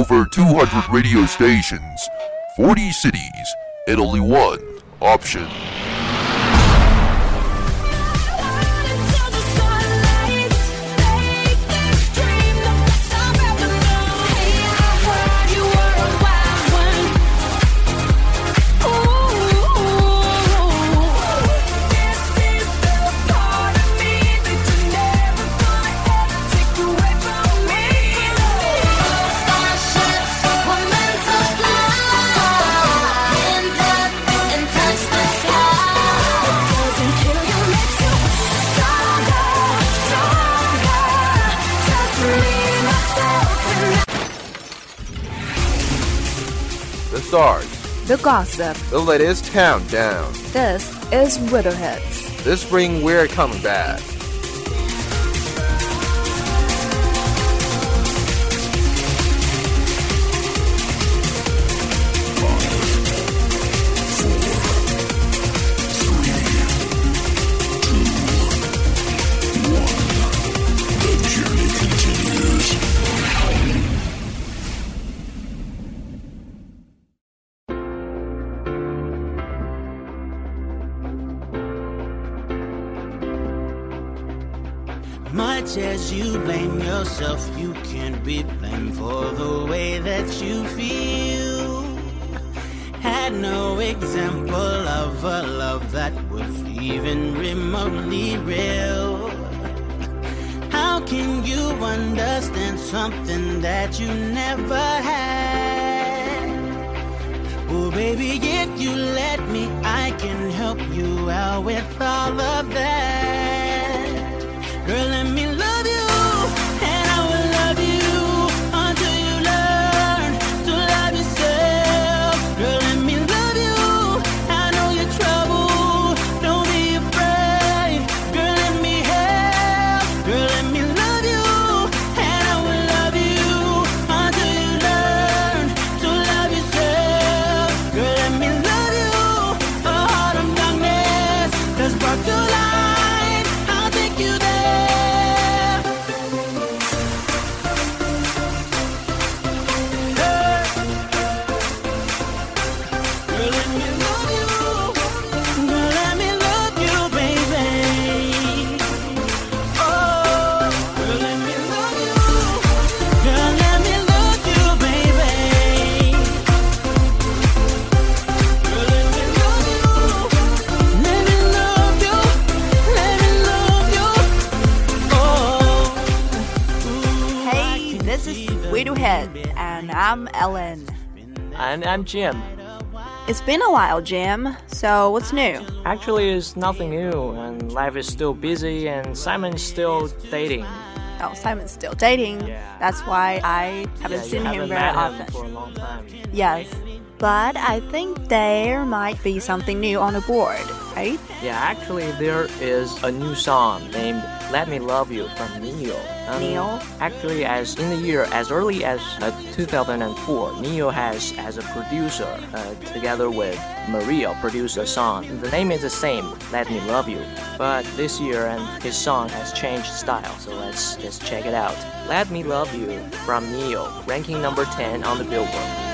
Over 200 radio stations, 40 cities, and only one option. Stars, The gossip. the latest countdown. This is We Do Hits. This spring we're coming back. Much as you blame yourself, you can't be blamed for the way that you feel. Had no example of a love that was even remotely real. How can you understand something that you never had? Oh, baby, if you let me, I can help you out with all of that. Girl, let me this is We Do Hits, and I'm Ellen. And I'm Jim. It's been a while, Jim. So what's new? Actually, it's nothing new, and life is still busy, and Simon's still dating. Oh, Simon's still dating. Yeah. That's why I haven't Yeah, seen him haven't very often. him for a long time. Yes. But I think there might be something new on the board, right? Yeah, actually, there is a new song named "Let Me Love You" from Ne-Yo. Um, Ne-Yo? Actually, as in the year as early as uh, 2004, Ne-Yo has, as a producer, uh, together with Mario, produced a song. The name is the same, "Let Me Love You," but this year and his song has changed style. So let's just check it out. "Let Me Love You" from Ne-Yo, ranking number 10 on the Billboard.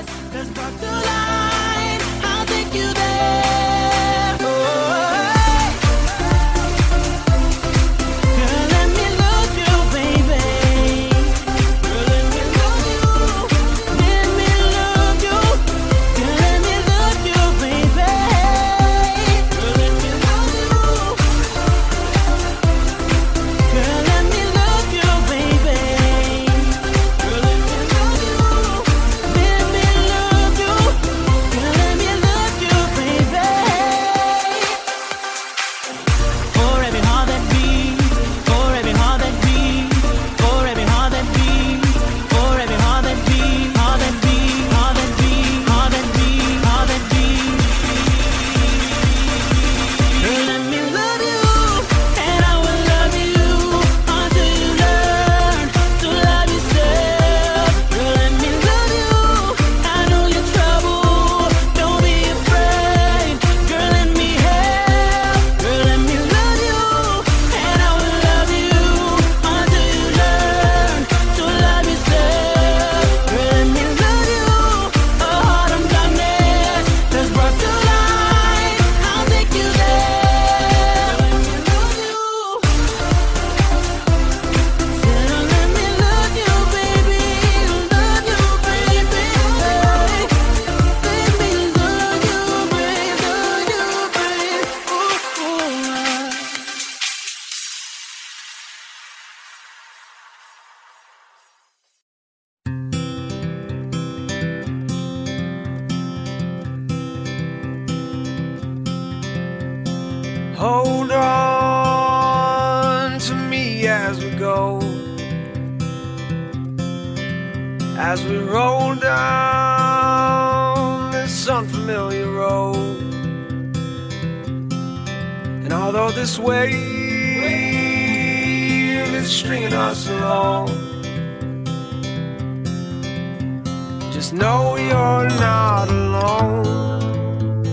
Just know you're not alone.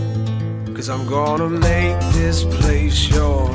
Cause I'm gonna make this place your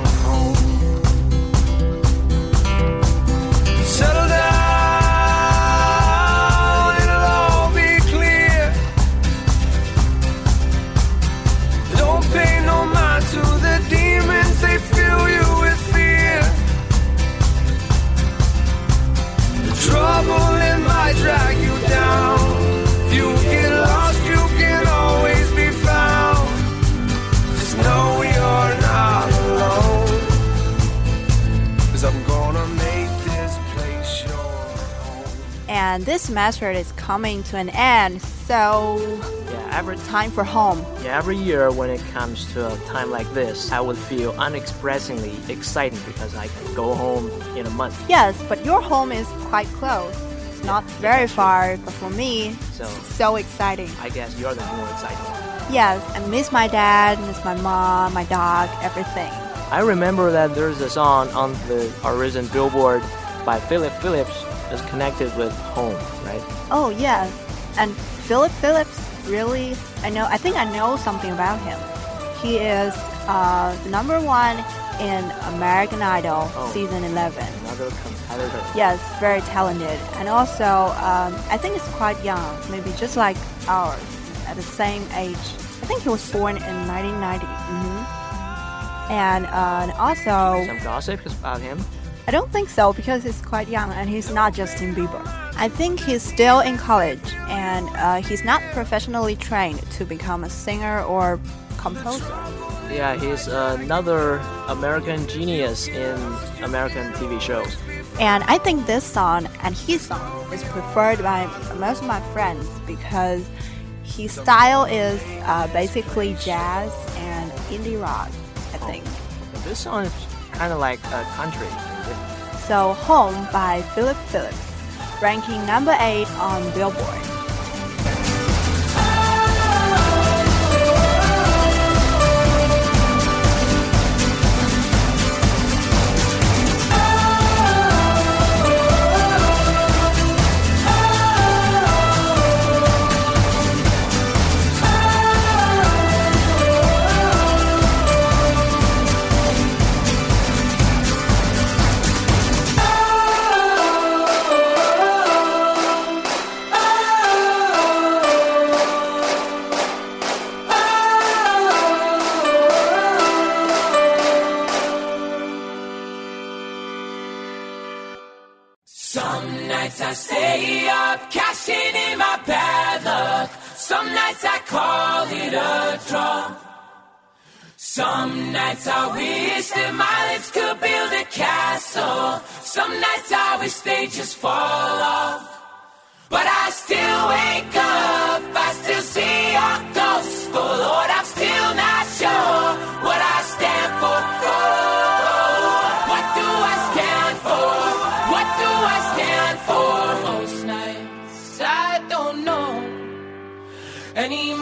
And this semester is coming to an end, so Yeah, every time for home. Yeah, every year when it comes to a time like this, I would feel unexpressingly excited because I can go home in a month. Yes, but your home is quite close. It's not very far, but for me, So- it's so exciting. I guess you're the more excited. Yes, I miss my dad, miss my mom, my dog, everything. I remember that there's a song on the Horizon Billboard by Philip Phillips is connected with home, right? Oh yes, and Philip Phillips really, I know. I think I know something about him. He is uh, the number one in American Idol Oh. season 11. Another competitor. Yes, very talented, and also um, I think he's quite young, maybe just like ours, at the same age. I think he was born in 1990. hmm And, uh, and also, Some gossip about him. I don't think so because he's quite young and he's not Justin Bieber. I think he's still in college and uh, he's not professionally trained to become a singer or composer. Yeah, he's another American genius in American TV shows. And I think this song and his song is preferred by most of my friends because his style is uh, basically jazz and indie rock, I think. This song is kind of like a country. So, Home by Philip Phillips, ranking number 8 on Billboard. Some nights I wish that my lips could build a castle. Some nights I wish they just fall off. But I still wake up, I still see your ghost. Oh Lord, I'm still not sure what I stand for. What do I stand for? What do I stand for? Most nights I don't know anymore.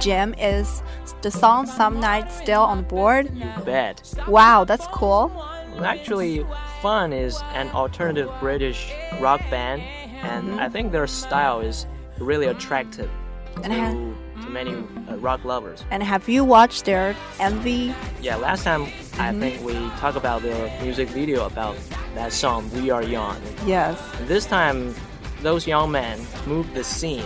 Jim, is the song Some Nights still on board? Bad. Wow, that's cool. Actually, Fun is an alternative British rock band, and I think their style is really attractive And to, to many uh, rock lovers. And have you watched their MV? Yeah, last time I think we talked about their music video about that song "We Are Young." Yes. And this time, those young men moved the scene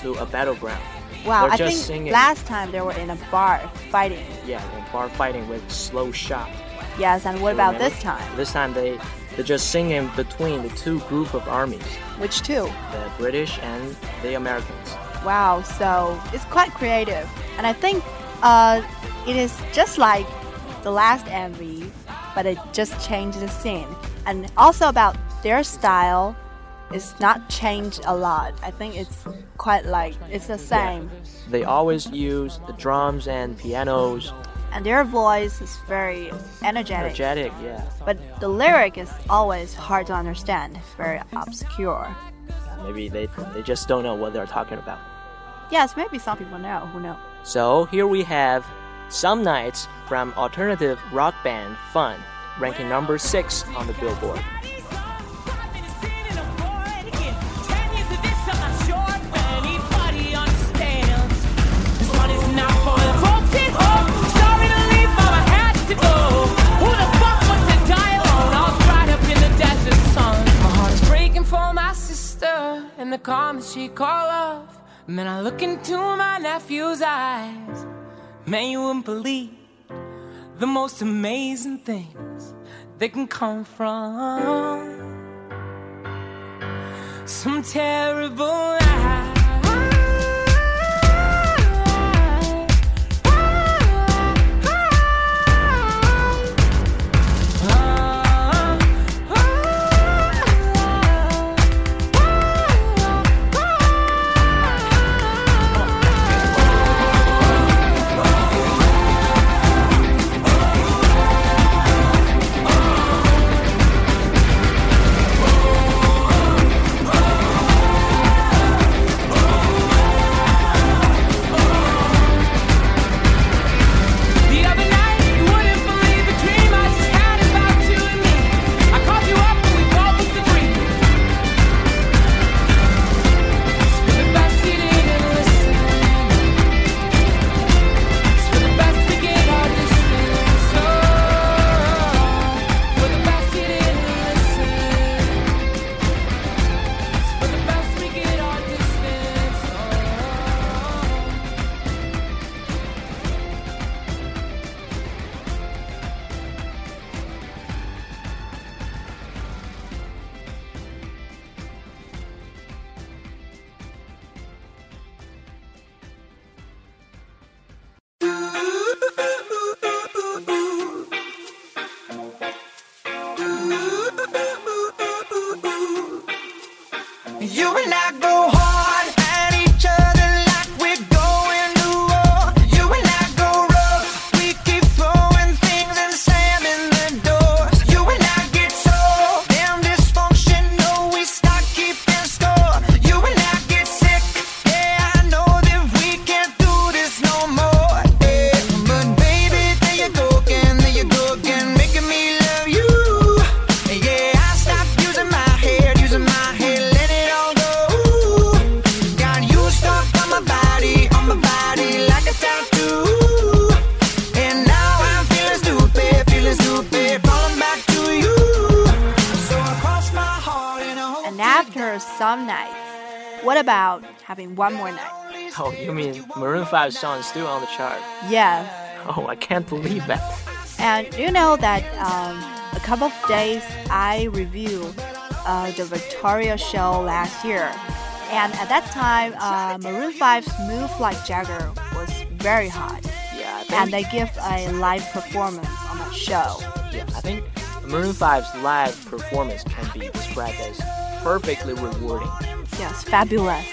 to a battleground. Wow, They're I think singing. last time they were in a bar fighting. Yeah, and bar fighting with slow shot. Yes, and what about Remember? this time? This time they they're just singing between the two group of armies, Which two? the British and the Americans. Wow, so it's quite creative. And I think uh, it is just like the last MV, but it just changed the scene. And also about their style, it's not changed a lot. I think it's quite like it's the same. They always use the drums and pianos, And their voice is very energetic. energetic. Yeah, But the lyric is always hard to understand, very obscure. maybe they they just don't know what they're talking about. Yes, maybe some people know. Who knows? So here we have Some Nights from alternative rock band Fun, ranking number six on the Billboard. The comments she call off. Man, I look into my nephew's eyes. Man, you wouldn't believe the most amazing things they can come from some terrible Oh, you mean Maroon 5 song is still on the chart? Yes. Oh, I can't believe that. And you know that um, a couple of days I reviewed uh, the Victoria show last year. And at that time, uh, Maroon 5's Move Like Jagger was very hot. Yeah, And they give a live performance on that show. yeah, I think Maroon 5's live performance can be described as perfectly rewarding. Yes, fabulous.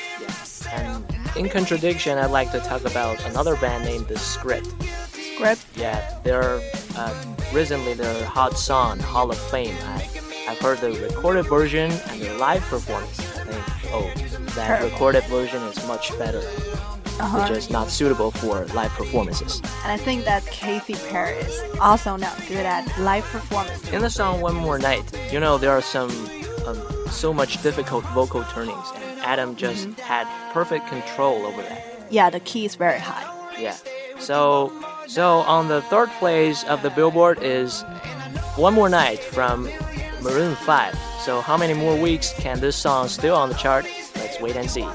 And in contradiction, I'd like to talk about another band named The Script. Script. Yeah, their uh, recently their hot song Hall of Fame. I, I've heard the recorded version and the live performance. I think oh, that Terrible. recorded version is much better, Uh-huh. which is not suitable for live performances. And I think that Katy Perry is also not good at live performance. In the song One More Night, you know there are some um, so much difficult vocal turnings, and Adam just Mm-hmm. had perfect control over that. Yeah, the key is very high. Yeah. So so on the third place of the Billboard is One More Night from Maroon 5. So how many more weeks can this song still on the chart? Let's wait and see.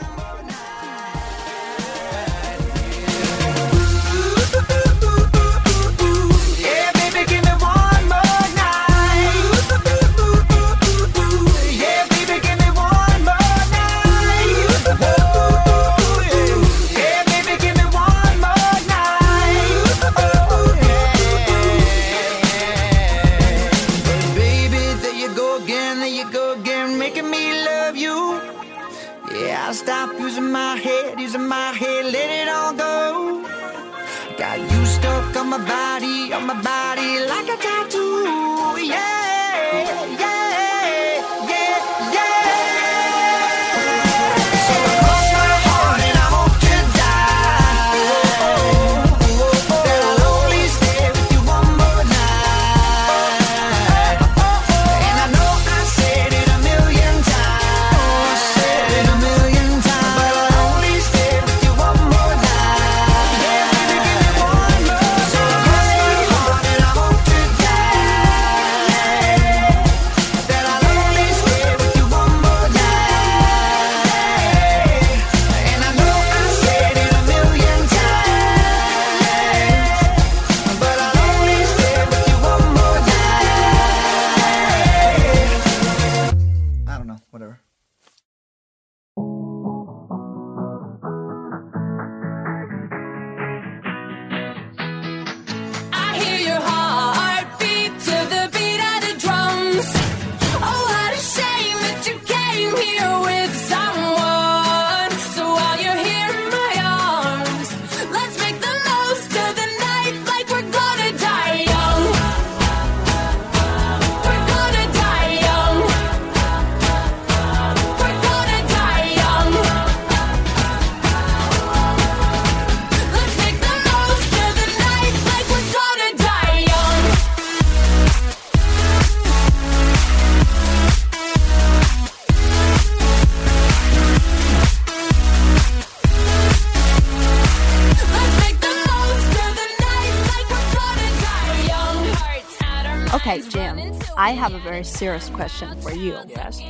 Have a very serious question for you. Yes.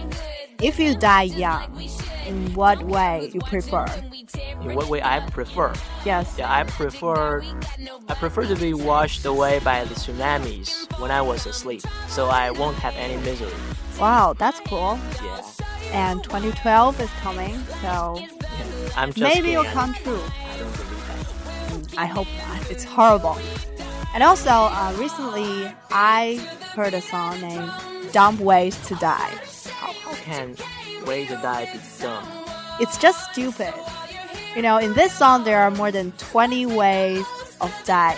If you die young, in what way you prefer? In what way I prefer? Yes. Yeah, I prefer I prefer to be washed away by the tsunamis when I was asleep, so I won't have any misery. Wow, that's cool. Yeah, And 2012 is coming, so I'm just maybe it'll come true. I don't believe that. I hope not. It's horrible. And also, uh, recently I heard a song named Dumb Ways to Die. How, how can way to die be dumb? It's just stupid. You know, in this song, there are more than 20 ways of dying.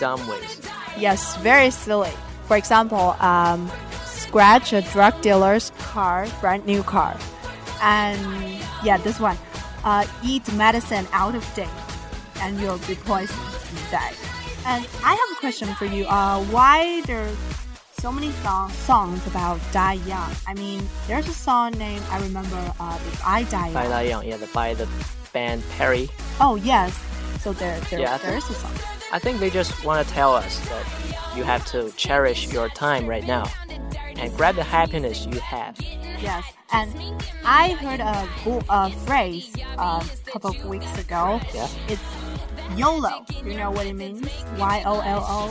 Dumb ways. Yes, very silly. For example, um, scratch a drug dealer's car, brand new car. And yeah, this one. Uh, eat medicine out of date and you'll be poisoned and die. And I have a question for you. Uh, why there so many song, songs about die young? I mean, there's a song named I remember uh, If I Die By Young. that young, yeah, the, by the band Perry. Oh yes. So there, there, Yeah, there think- is a song. I think they just want to tell us that you have to cherish your time right now and grab the happiness you have. Yes, and I heard a uh, phrase uh, a couple of weeks ago. Yeah, It's YOLO. You know what it means? Y O L O.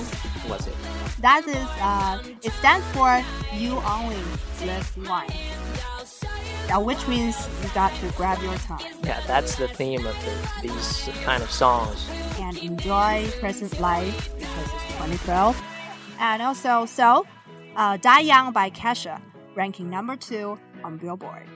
what's it? That is, uh, it stands for you only live once. Now, which means you got to grab your time Yeah, that's the theme of the, these kind of songs. and enjoy present life because it's 2012. And also, so, uh, Die Young by Kesha, ranking number two on Billboard.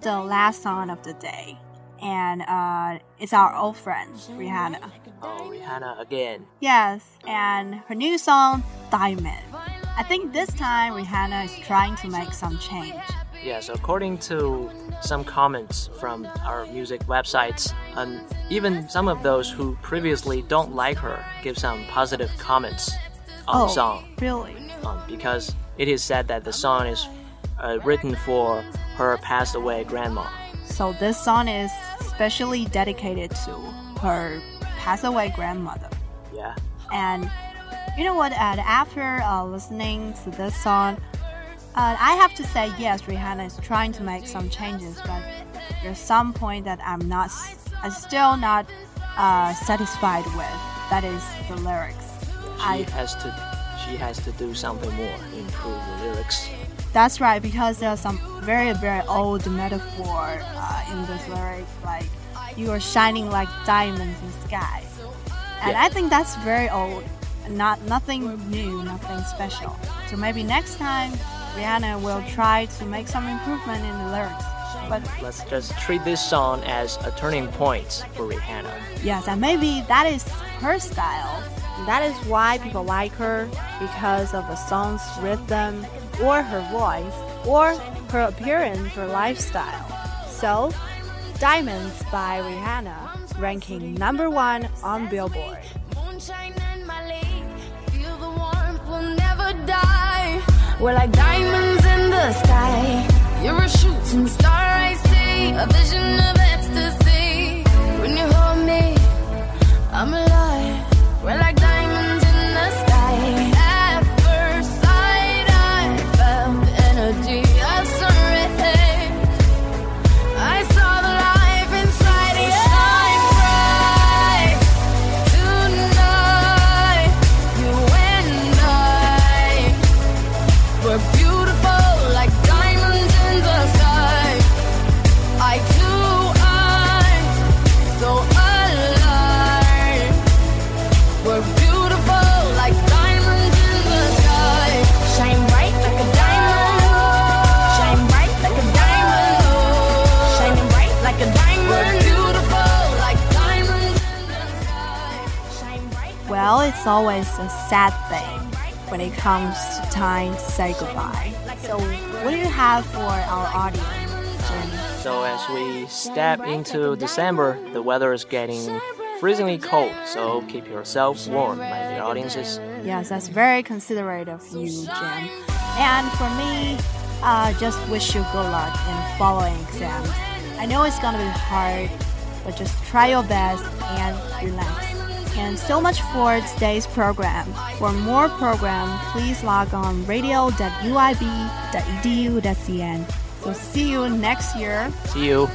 The last song of the day, and uh, it's our old friend Rihanna. Oh, Rihanna again. Yes, and her new song Diamond. I think this time Rihanna is trying to make some change. Yes, according to some comments from our music websites, and even some of those who previously don't like her give some positive comments on oh, the song. really? um, because it is said that the song is uh, written for her passed away grandma. So this song is specially dedicated to her passed away grandmother. Yeah. And you know what? After uh, listening to this song, uh, I have to say yes, Rihanna is trying to make some changes, but there's some point that I'm not, I'm still not uh, satisfied with. That is the lyrics. She I has to she has to do something more, improve the lyrics. That's right, because there's some very, very old metaphor uh, in this lyric, like you are shining like diamonds in the sky. And Yeah. I think that's very old, not nothing new, nothing special. So maybe next time Rihanna will try to make some improvement in the lyrics. But Let's just treat this song as a turning point for Rihanna. yes, and maybe that is her style. That is why people like her because of the song's rhythm, or her voice, or her appearance or lifestyle. So, Diamonds by Rihanna, ranking number one on Billboard. And. We're like diamonds in the sky. You're a shooting star, I see. A vision of ecstasy. When you hold me, I'm alive. We're like diamonds sad thing when it comes to time to say goodbye. So, what do you have for our audience, Jenny? So as we step into December, the weather is getting freezingly cold, so keep yourself warm, my dear audiences. Yes, that's very considerate of you, Jen. And for me, uh, just wish you good luck in following exams. I know it's gonna be hard, but just try your best and relax. And so much for today's program. For more program, please log on radio.uib.edu.cn. So see you next year. See you.